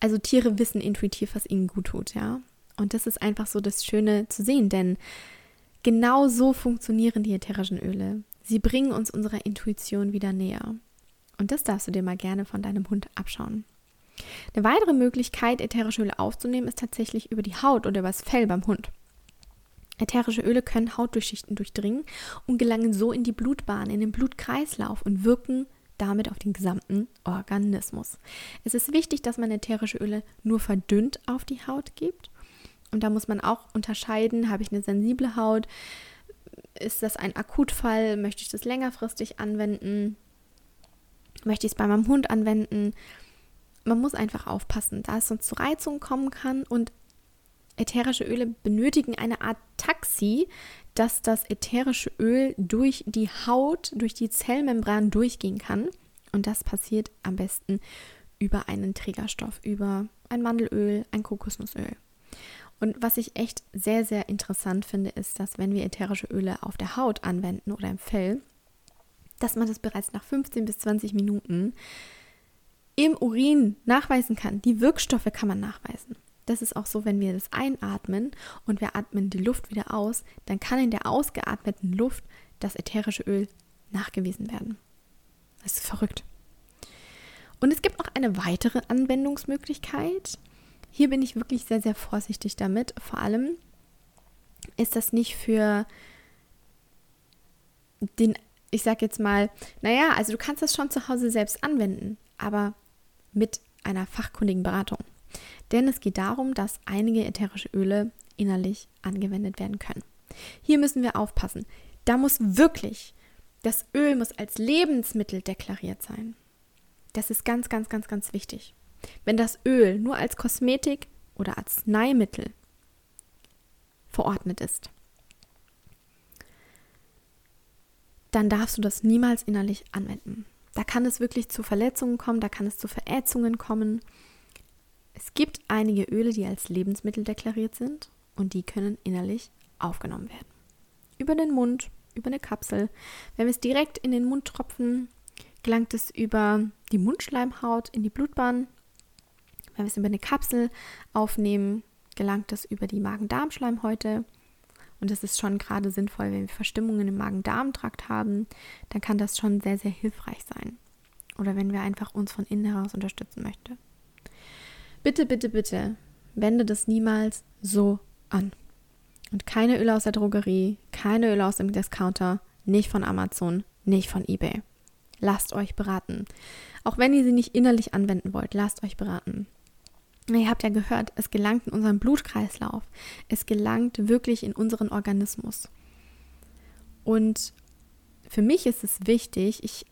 Also Tiere wissen intuitiv, was ihnen gut tut, ja. Und das ist einfach so das Schöne zu sehen, denn genau so funktionieren die ätherischen Öle. Sie bringen uns unserer Intuition wieder näher. Und das darfst du dir mal gerne von deinem Hund abschauen. Eine weitere Möglichkeit, ätherische Öle aufzunehmen, ist tatsächlich über die Haut oder über das Fell beim Hund. Ätherische Öle können Hautdurchschichten durchdringen und gelangen so in die Blutbahn, in den Blutkreislauf und wirken damit auf den gesamten Organismus. Es ist wichtig, dass man ätherische Öle nur verdünnt auf die Haut gibt. Und da muss man auch unterscheiden, habe ich eine sensible Haut? Ist das ein Akutfall? Möchte ich das längerfristig anwenden? Möchte ich es bei meinem Hund anwenden? Man muss einfach aufpassen, da es sonst zu Reizungen kommen kann und ätherische Öle benötigen eine Art Taxi, dass das ätherische Öl durch die Haut, durch die Zellmembran durchgehen kann. Und das passiert am besten über einen Trägerstoff, über ein Mandelöl, ein Kokosnussöl. Und was ich echt sehr, sehr interessant finde, ist, dass wenn wir ätherische Öle auf der Haut anwenden oder im Fell, dass man das bereits nach 15 bis 20 Minuten im Urin nachweisen kann. Die Wirkstoffe kann man nachweisen. Das ist auch so, wenn wir das einatmen und wir atmen die Luft wieder aus, dann kann in der ausgeatmeten Luft das ätherische Öl nachgewiesen werden. Das ist verrückt. Und es gibt noch eine weitere Anwendungsmöglichkeit. Hier bin ich wirklich sehr, sehr vorsichtig damit. Vor allem ist das nicht für den, ich sag jetzt mal, naja, also du kannst das schon zu Hause selbst anwenden, aber mit einer fachkundigen Beratung. Denn es geht darum, dass einige ätherische Öle innerlich angewendet werden können. Hier müssen wir aufpassen. Da muss wirklich, das Öl muss als Lebensmittel deklariert sein. Das ist ganz, ganz, ganz, ganz wichtig. Wenn das Öl nur als Kosmetik oder Arzneimittel verordnet ist, dann darfst du das niemals innerlich anwenden. Da kann es wirklich zu Verletzungen kommen, da kann es zu Verätzungen kommen es gibt einige Öle, die als Lebensmittel deklariert sind und die können innerlich aufgenommen werden. Über den Mund, über eine Kapsel. Wenn wir es direkt in den Mund tropfen, gelangt es über die Mundschleimhaut in die Blutbahn. Wenn wir es über eine Kapsel aufnehmen, gelangt es über die Magen-Darm-Schleimhäute. Und das ist schon gerade sinnvoll, wenn wir Verstimmungen im Magen-Darm-Trakt haben, dann kann das schon sehr, sehr hilfreich sein. Oder wenn wir einfach uns von innen heraus unterstützen möchten. Bitte, bitte, bitte, wende das niemals so an. Und keine Öle aus der Drogerie, keine Öle aus dem Discounter, nicht von Amazon, nicht von eBay. Lasst euch beraten. Auch wenn ihr sie nicht innerlich anwenden wollt, lasst euch beraten. Ihr habt ja gehört, es gelangt in unseren Blutkreislauf. Es gelangt wirklich in unseren Organismus. Und für mich ist es wichtig, ich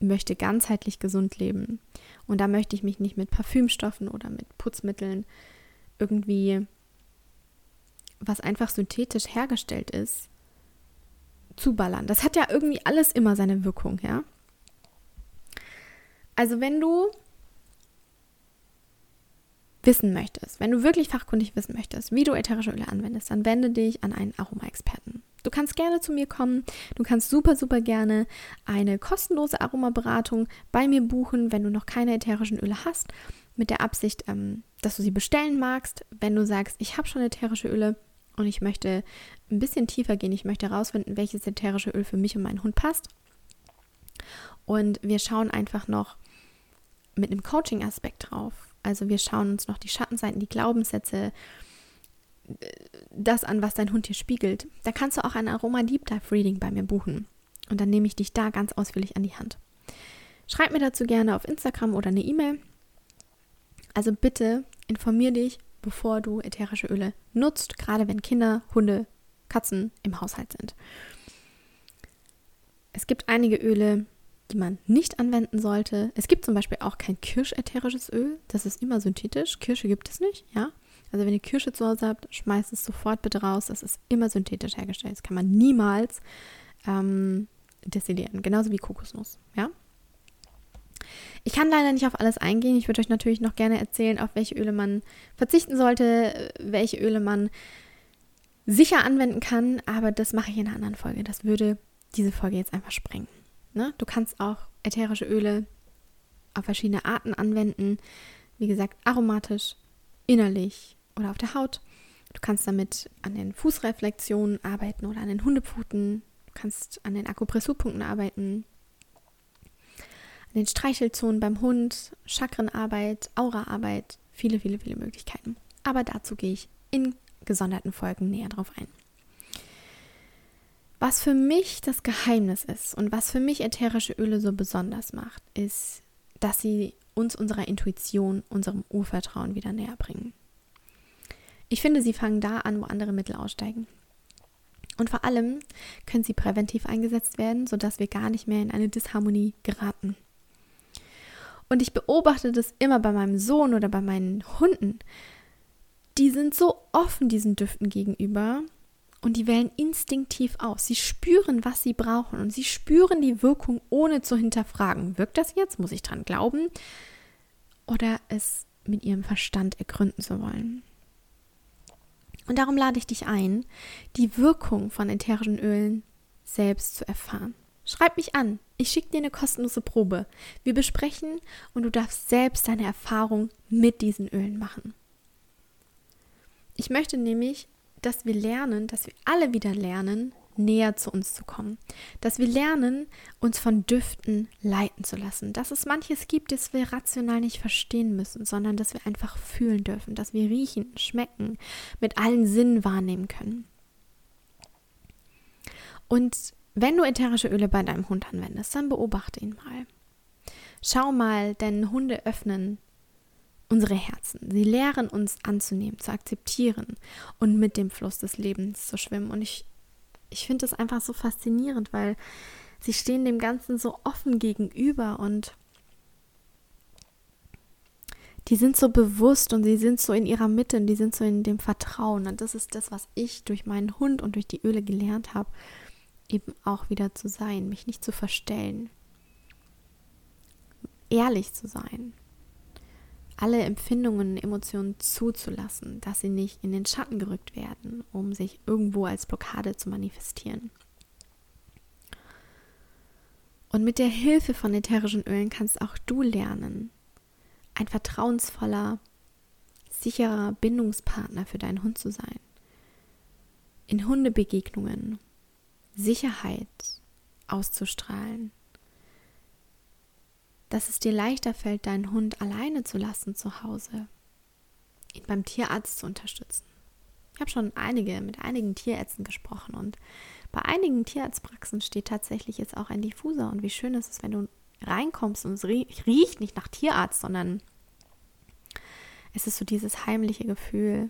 möchte ganzheitlich gesund leben. Und da möchte ich mich nicht mit Parfümstoffen oder mit Putzmitteln irgendwie, was einfach synthetisch hergestellt ist, zuballern. Das hat ja irgendwie alles immer seine Wirkung, ja. Also wenn du wissen möchtest, wenn du wirklich fachkundig wissen möchtest, wie du ätherische Öle anwendest, dann wende dich an einen Aroma-Experten. Du kannst gerne zu mir kommen. Du kannst super, super gerne eine kostenlose Aromaberatung bei mir buchen, wenn du noch keine ätherischen Öle hast, mit der Absicht, ähm, dass du sie bestellen magst. Wenn du sagst, ich habe schon ätherische Öle und ich möchte ein bisschen tiefer gehen, ich möchte herausfinden, welches ätherische Öl für mich und meinen Hund passt. Und wir schauen einfach noch mit einem Coaching-Aspekt drauf. Also wir schauen uns noch die Schattenseiten, die Glaubenssätze, das an, was dein Hund dir spiegelt. Da kannst du auch ein Aroma Deep Dive Reading bei mir buchen. Und dann nehme ich dich da ganz ausführlich an die Hand. Schreib mir dazu gerne auf Instagram oder eine E-Mail. Also bitte informier dich, bevor du ätherische Öle nutzt, gerade wenn Kinder, Hunde, Katzen im Haushalt sind. Es gibt einige Öle, die man nicht anwenden sollte. Es gibt zum Beispiel auch kein Kirschätherisches Öl. Das ist immer synthetisch. Kirsche gibt es nicht, ja. Also wenn ihr Kirsche zu Hause habt, schmeißt es sofort bitte raus. Das ist immer synthetisch hergestellt. Das kann man niemals ähm, destillieren. Genauso wie Kokosnuss, ja. Ich kann leider nicht auf alles eingehen. Ich würde euch natürlich noch gerne erzählen, auf welche Öle man verzichten sollte, welche Öle man sicher anwenden kann, aber das mache ich in einer anderen Folge. Das würde diese Folge jetzt einfach sprengen. Ne? Du kannst auch ätherische Öle auf verschiedene Arten anwenden. Wie gesagt, aromatisch, innerlich oder auf der Haut. Du kannst damit an den Fußreflexionen arbeiten oder an den Hundepfoten. Du kannst an den Akupressurpunkten arbeiten. An den Streichelzonen beim Hund, Chakrenarbeit, Auraarbeit. Viele, viele, viele Möglichkeiten. Aber dazu gehe ich in gesonderten Folgen näher drauf ein. Was für mich das Geheimnis ist und was für mich ätherische Öle so besonders macht, ist, dass sie uns unserer Intuition, unserem Urvertrauen wieder näher bringen. Ich finde, sie fangen da an, wo andere Mittel aussteigen. Und vor allem können sie präventiv eingesetzt werden, sodass wir gar nicht mehr in eine Disharmonie geraten. Und ich beobachte das immer bei meinem Sohn oder bei meinen Hunden. Die sind so offen diesen Düften gegenüber und die wählen instinktiv aus. Sie spüren, was sie brauchen und sie spüren die Wirkung, ohne zu hinterfragen. Wirkt das jetzt? Muss ich dran glauben? Oder es mit ihrem Verstand ergründen zu wollen. Und darum lade ich dich ein, die Wirkung von ätherischen Ölen selbst zu erfahren. Schreib mich an. Ich schicke dir eine kostenlose Probe. Wir besprechen und du darfst selbst deine Erfahrung mit diesen Ölen machen. Ich möchte nämlich dass wir lernen, dass wir alle wieder lernen, näher zu uns zu kommen. Dass wir lernen, uns von Düften leiten zu lassen. Dass es manches gibt, das wir rational nicht verstehen müssen, sondern dass wir einfach fühlen dürfen, dass wir riechen, schmecken, mit allen Sinnen wahrnehmen können. Und wenn du ätherische Öle bei deinem Hund anwendest, dann beobachte ihn mal. Schau mal deinen Hunde öffnen unsere Herzen. Sie lehren uns anzunehmen, zu akzeptieren und mit dem Fluss des Lebens zu schwimmen. Und ich, ich finde das einfach so faszinierend, weil sie stehen dem Ganzen so offen gegenüber und die sind so bewusst und sie sind so in ihrer Mitte und die sind so in dem Vertrauen. Und das ist das, was ich durch meinen Hund und durch die Öle gelernt habe, eben auch wieder zu sein, mich nicht zu verstellen, ehrlich zu sein, alle Empfindungen und Emotionen zuzulassen, dass sie nicht in den Schatten gerückt werden, um sich irgendwo als Blockade zu manifestieren. Und mit der Hilfe von ätherischen Ölen kannst auch du lernen, ein vertrauensvoller, sicherer Bindungspartner für deinen Hund zu sein. In Hundebegegnungen Sicherheit auszustrahlen, dass es dir leichter fällt, deinen Hund alleine zu lassen zu Hause, ihn beim Tierarzt zu unterstützen. Ich habe schon einige mit einigen Tierärzten gesprochen und bei einigen Tierarztpraxen steht tatsächlich jetzt auch ein Diffuser und wie schön ist es, wenn du reinkommst und es riecht nicht nach Tierarzt, sondern es ist so dieses heimliche Gefühl,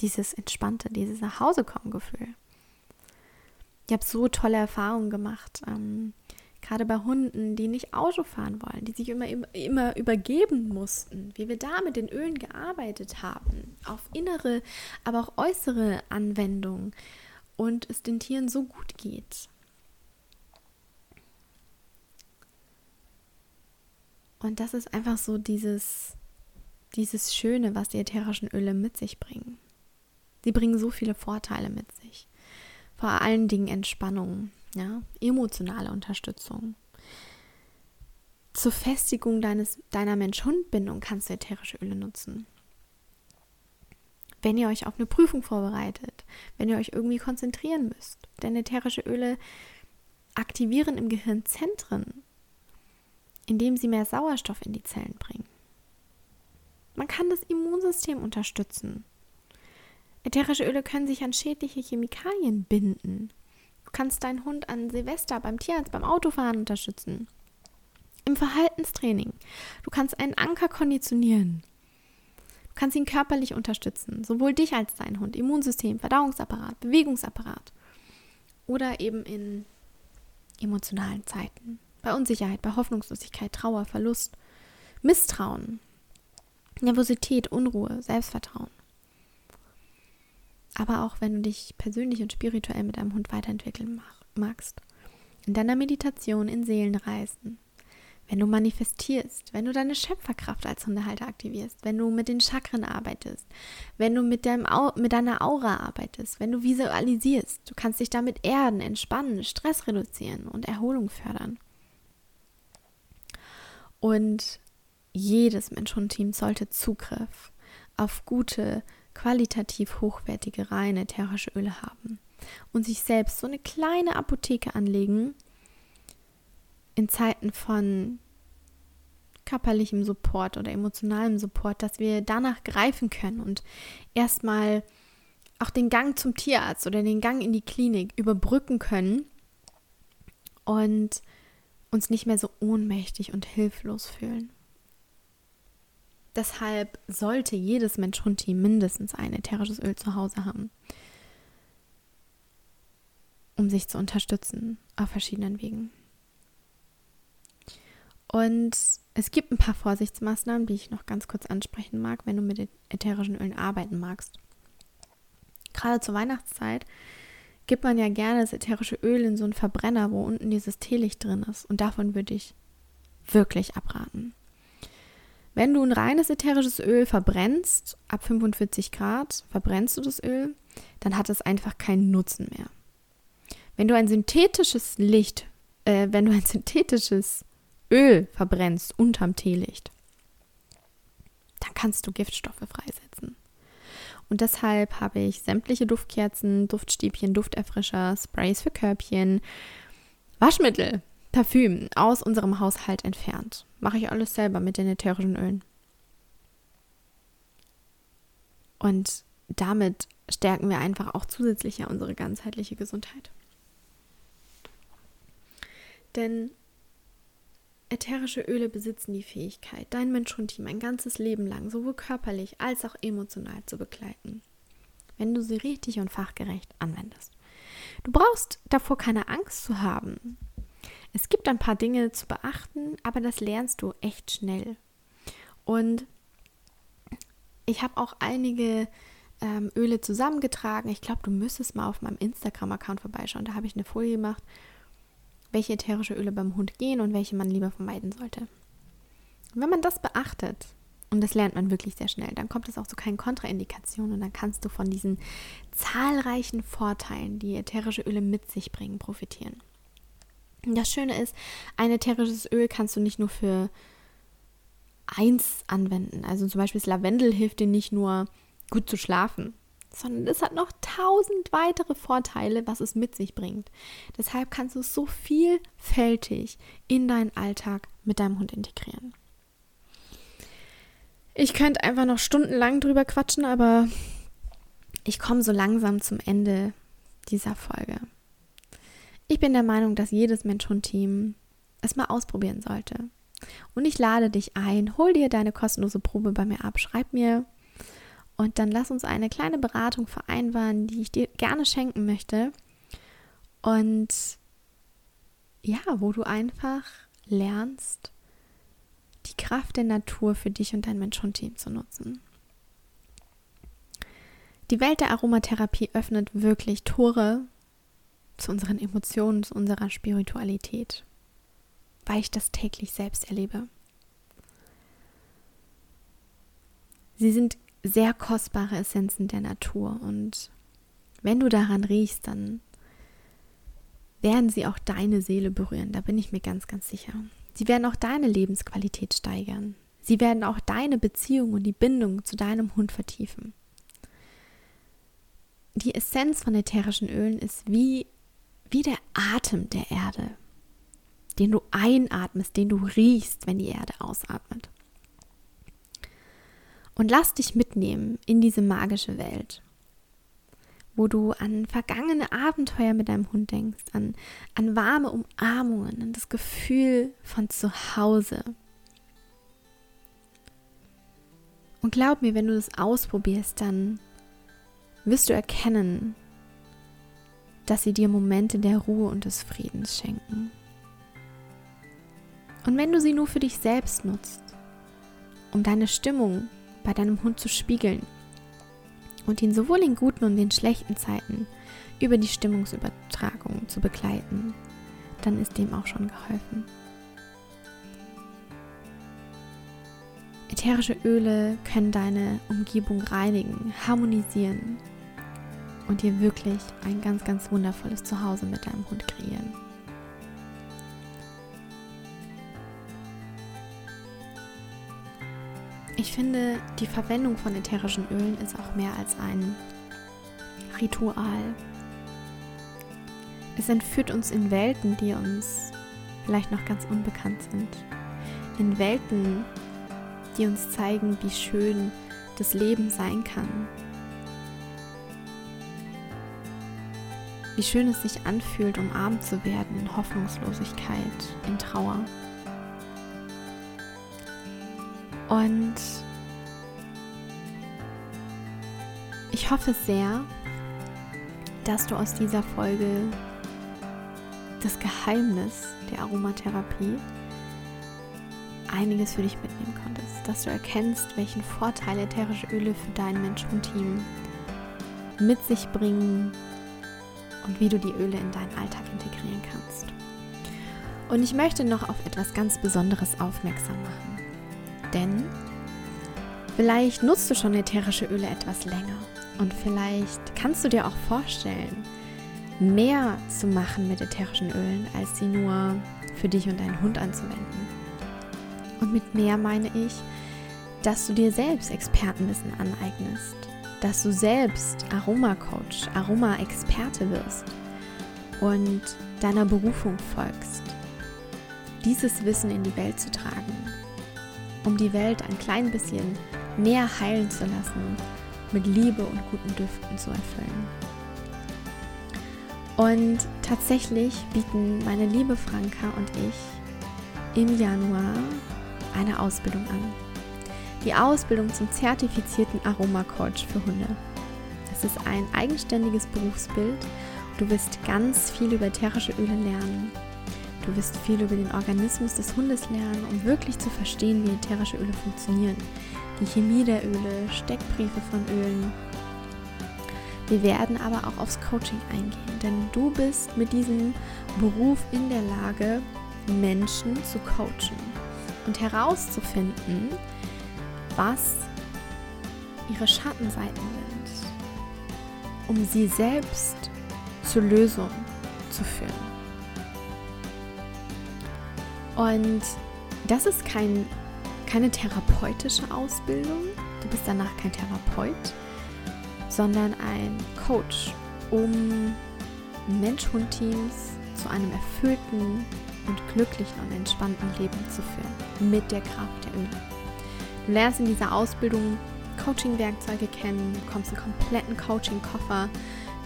dieses entspannte, dieses nach Hause kommen Gefühl. Ich habe so tolle Erfahrungen gemacht. Ähm, Gerade bei Hunden, die nicht Auto fahren wollen, die sich immer, immer, übergeben mussten, wie wir da mit den Ölen gearbeitet haben, auf innere, aber auch äußere Anwendungen und es den Tieren so gut geht. Und das ist einfach so dieses, dieses Schöne, was die ätherischen Öle mit sich bringen. Sie bringen so viele Vorteile mit sich. Vor allen Dingen Entspannung, ja, emotionale Unterstützung. Zur Festigung deines, deiner Mensch-Hund-Bindung kannst du ätherische Öle nutzen. Wenn ihr euch auf eine Prüfung vorbereitet, wenn ihr euch irgendwie konzentrieren müsst. Denn ätherische Öle aktivieren im Gehirn Zentren, indem sie mehr Sauerstoff in die Zellen bringen. Man kann das Immunsystem unterstützen. Ätherische Öle können sich an schädliche Chemikalien binden. Du kannst deinen Hund an Silvester beim Tierarzt, beim Autofahren unterstützen. Im Verhaltenstraining. Du kannst einen Anker konditionieren. Du kannst ihn körperlich unterstützen. Sowohl dich als dein Hund, Immunsystem, Verdauungsapparat, Bewegungsapparat. Oder eben in emotionalen Zeiten bei Unsicherheit, bei Hoffnungslosigkeit, Trauer, Verlust, Misstrauen, Nervosität, Unruhe, Selbstvertrauen. Aber auch wenn du dich persönlich und spirituell mit deinem Hund weiterentwickeln magst, in deiner Meditation, in Seelenreisen, wenn du manifestierst, wenn du deine Schöpferkraft als Hundehalter aktivierst, wenn du mit den Chakren arbeitest, wenn du mit, deinem Au mit deiner Aura arbeitest, wenn du visualisierst, du kannst dich damit erden, entspannen, Stress reduzieren und Erholung fördern. Und jedes Mensch-Hund-Team sollte Zugriff auf gute, qualitativ hochwertige, reine ätherische Öle haben und sich selbst so eine kleine Apotheke anlegen in Zeiten von körperlichem Support oder emotionalem Support, dass wir danach greifen können und erstmal auch den Gang zum Tierarzt oder den Gang in die Klinik überbrücken können und uns nicht mehr so ohnmächtig und hilflos fühlen. Deshalb sollte jedes Mensch-Hund-Team mindestens ein ätherisches Öl zu Hause haben, um sich zu unterstützen auf verschiedenen Wegen. Und es gibt ein paar Vorsichtsmaßnahmen, die ich noch ganz kurz ansprechen mag, wenn du mit ätherischen Ölen arbeiten magst. Gerade zur Weihnachtszeit gibt man ja gerne das ätherische Öl in so einen Verbrenner, wo unten dieses Teelicht drin ist. Und davon würde ich wirklich abraten. Wenn du ein reines ätherisches Öl verbrennst, ab 45 Grad verbrennst du das Öl, dann hat es einfach keinen Nutzen mehr. Wenn du ein synthetisches Licht, äh, wenn du ein synthetisches Öl verbrennst unterm Teelicht, dann kannst du Giftstoffe freisetzen. Und deshalb habe ich sämtliche Duftkerzen, Duftstäbchen, Dufterfrischer, Sprays für Körbchen, Waschmittel, Parfüm aus unserem Haushalt entfernt. Mache ich alles selber mit den ätherischen Ölen. Und damit stärken wir einfach auch zusätzlich ja unsere ganzheitliche Gesundheit. Denn Ätherische Öle besitzen die Fähigkeit, dein Mensch-Hund-Team ein ganzes Leben lang sowohl körperlich als auch emotional zu begleiten, wenn du sie richtig und fachgerecht anwendest. Du brauchst davor keine Angst zu haben. Es gibt ein paar Dinge zu beachten, aber das lernst du echt schnell. Und ich habe auch einige ähm, Öle zusammengetragen. Ich glaube, du müsstest mal auf meinem Instagram-Account vorbeischauen. Da habe ich eine Folie gemacht welche ätherische Öle beim Hund gehen und welche man lieber vermeiden sollte. Wenn man das beachtet, und das lernt man wirklich sehr schnell, dann kommt es auch zu keinen Kontraindikationen und dann kannst du von diesen zahlreichen Vorteilen, die ätherische Öle mit sich bringen, profitieren. Das Schöne ist, ein ätherisches Öl kannst du nicht nur für eins anwenden. Also zum Beispiel das Lavendel hilft dir nicht nur gut zu schlafen, sondern es hat noch tausend weitere Vorteile, was es mit sich bringt. Deshalb kannst du es so vielfältig in deinen Alltag mit deinem Hund integrieren. Ich könnte einfach noch stundenlang drüber quatschen, aber ich komme so langsam zum Ende dieser Folge. Ich bin der Meinung, dass jedes Mensch-Hund-Team es mal ausprobieren sollte. Und ich lade dich ein, hol dir deine kostenlose Probe bei mir ab, schreib mir und dann lass uns eine kleine Beratung vereinbaren, die ich dir gerne schenken möchte. Und ja, wo du einfach lernst, die Kraft der Natur für dich und dein Mensch-Hund-Team zu nutzen. Die Welt der Aromatherapie öffnet wirklich Tore zu unseren Emotionen, zu unserer Spiritualität, weil ich das täglich selbst erlebe. Sie sind sehr kostbare Essenzen der Natur und wenn du daran riechst, dann werden sie auch deine Seele berühren, da bin ich mir ganz, ganz sicher. Sie werden auch deine Lebensqualität steigern. Sie werden auch deine Beziehung und die Bindung zu deinem Hund vertiefen. Die Essenz von ätherischen Ölen ist wie, wie der Atem der Erde, den du einatmest, den du riechst, wenn die Erde ausatmet. Und lass dich mitnehmen in diese magische Welt wo du an vergangene Abenteuer mit deinem Hund denkst, an, an warme Umarmungen, an das Gefühl von zu Hause. Und glaub mir, wenn du das ausprobierst, dann wirst du erkennen, dass sie dir Momente der Ruhe und des Friedens schenken. Und wenn du sie nur für dich selbst nutzt, um deine Stimmung bei deinem Hund zu spiegeln, und ihn sowohl in guten und in schlechten Zeiten über die Stimmungsübertragung zu begleiten, dann ist dem auch schon geholfen. Ätherische Öle können deine Umgebung reinigen, harmonisieren und dir wirklich ein ganz, ganz wundervolles Zuhause mit deinem Hund kreieren. Ich finde, die Verwendung von ätherischen Ölen ist auch mehr als ein Ritual. Es entführt uns in Welten, die uns vielleicht noch ganz unbekannt sind. In Welten, die uns zeigen, wie schön das Leben sein kann. Wie schön es sich anfühlt, umarmt zu werden in Hoffnungslosigkeit, in Trauer. Und ich hoffe sehr, dass du aus dieser Folge das Geheimnis der Aromatherapie einiges für dich mitnehmen konntest, dass du erkennst, welchen Vorteil ätherische Öle für dein Mensch-Hund-Team mit sich bringen und wie du die Öle in deinen Alltag integrieren kannst. Und ich möchte noch auf etwas ganz Besonderes aufmerksam machen. Denn vielleicht nutzt du schon ätherische Öle etwas länger und vielleicht kannst du dir auch vorstellen, mehr zu machen mit ätherischen Ölen, als sie nur für dich und deinen Hund anzuwenden. Und mit mehr meine ich, dass du dir selbst Expertenwissen aneignest, dass du selbst Aromacoach, Aroma-Experte wirst und deiner Berufung folgst, dieses Wissen in die Welt zu tragen um die Welt ein klein bisschen mehr heilen zu lassen, mit Liebe und guten Düften zu erfüllen. Und tatsächlich bieten meine liebe Franka und ich im Januar eine Ausbildung an. Die Ausbildung zum zertifizierten Aromacoach für Hunde. Es ist ein eigenständiges Berufsbild. Du wirst ganz viel über ätherische Öle lernen, Du wirst viel über den Organismus des Hundes lernen, um wirklich zu verstehen, wie ätherische Öle funktionieren. Die Chemie der Öle, Steckbriefe von Ölen. Wir werden aber auch aufs Coaching eingehen, denn du bist mit diesem Beruf in der Lage, Menschen zu coachen und herauszufinden, was ihre Schattenseiten sind, um sie selbst zur Lösung zu führen. Und das ist kein, keine therapeutische Ausbildung. Du bist danach kein Therapeut, sondern ein Coach, um Mensch-Hund-Teams zu einem erfüllten und glücklichen und entspannten Leben zu führen. Mit der Kraft der Öle. Du lernst in dieser Ausbildung Coaching-Werkzeuge kennen, bekommst einen kompletten Coaching-Koffer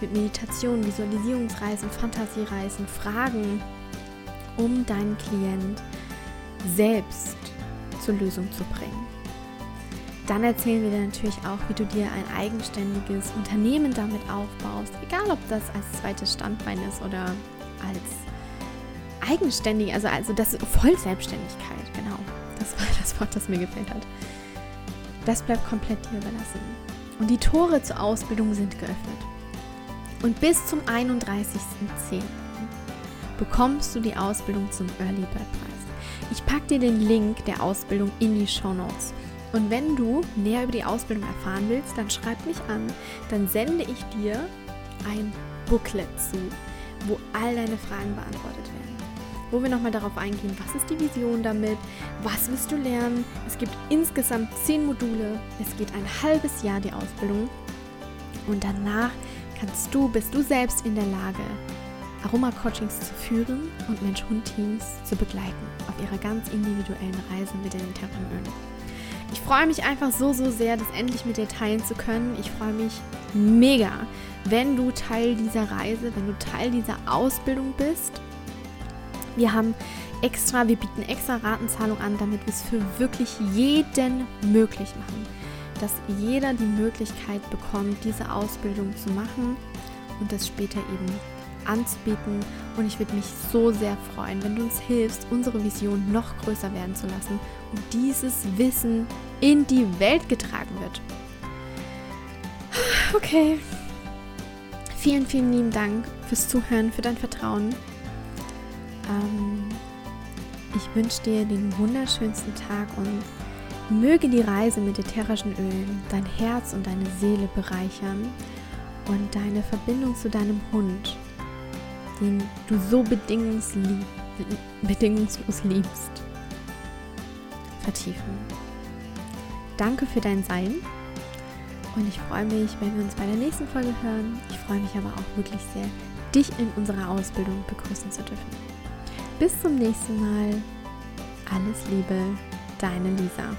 mit Meditation, Visualisierungsreisen, Fantasiereisen, Fragen um deinen Klient selbst zur Lösung zu bringen. Dann erzählen wir dir natürlich auch, wie du dir ein eigenständiges Unternehmen damit aufbaust, egal ob das als zweites Standbein ist oder als eigenständige, also, also das Vollselbstständigkeit, genau. Das war das Wort, das mir gefällt hat. Das bleibt komplett dir überlassen. Und die Tore zur Ausbildung sind geöffnet. Und bis zum 31.10. bekommst du die Ausbildung zum Early Bird Preis. Ich packe dir den Link der Ausbildung in die Show Notes. Und wenn du näher über die Ausbildung erfahren willst, dann schreib mich an. Dann sende ich dir ein Booklet zu, wo all deine Fragen beantwortet werden. Wo wir nochmal darauf eingehen, was ist die Vision damit, was willst du lernen. Es gibt insgesamt zehn Module, es geht ein halbes Jahr die Ausbildung und danach kannst du, bist du selbst in der Lage, Aroma-Coachings zu führen und Mensch-Hund-Teams zu begleiten auf ihrer ganz individuellen Reise mit den Terpenölen. Ich freue mich einfach so, so sehr, das endlich mit dir teilen zu können. Ich freue mich mega, wenn du Teil dieser Reise, wenn du Teil dieser Ausbildung bist. Wir haben extra, wir bieten extra Ratenzahlung an, damit wir es für wirklich jeden möglich machen. Dass jeder die Möglichkeit bekommt, diese Ausbildung zu machen und das später eben anzubieten. Und ich würde mich so sehr freuen, wenn du uns hilfst, unsere Vision noch größer werden zu lassen und dieses Wissen in die Welt getragen wird. Okay. Vielen, vielen lieben Dank fürs Zuhören, für dein Vertrauen. Ähm, ich wünsche dir den wunderschönsten Tag und möge die Reise mit ätherischen Ölen dein Herz und deine Seele bereichern und deine Verbindung zu deinem Hund den du so bedingungslos, bedingungslos liebst, vertiefen. Danke für dein Sein und ich freue mich, wenn wir uns bei der nächsten Folge hören. Ich freue mich aber auch wirklich sehr, dich in unserer Ausbildung begrüßen zu dürfen. Bis zum nächsten Mal. Alles Liebe, deine Lisa.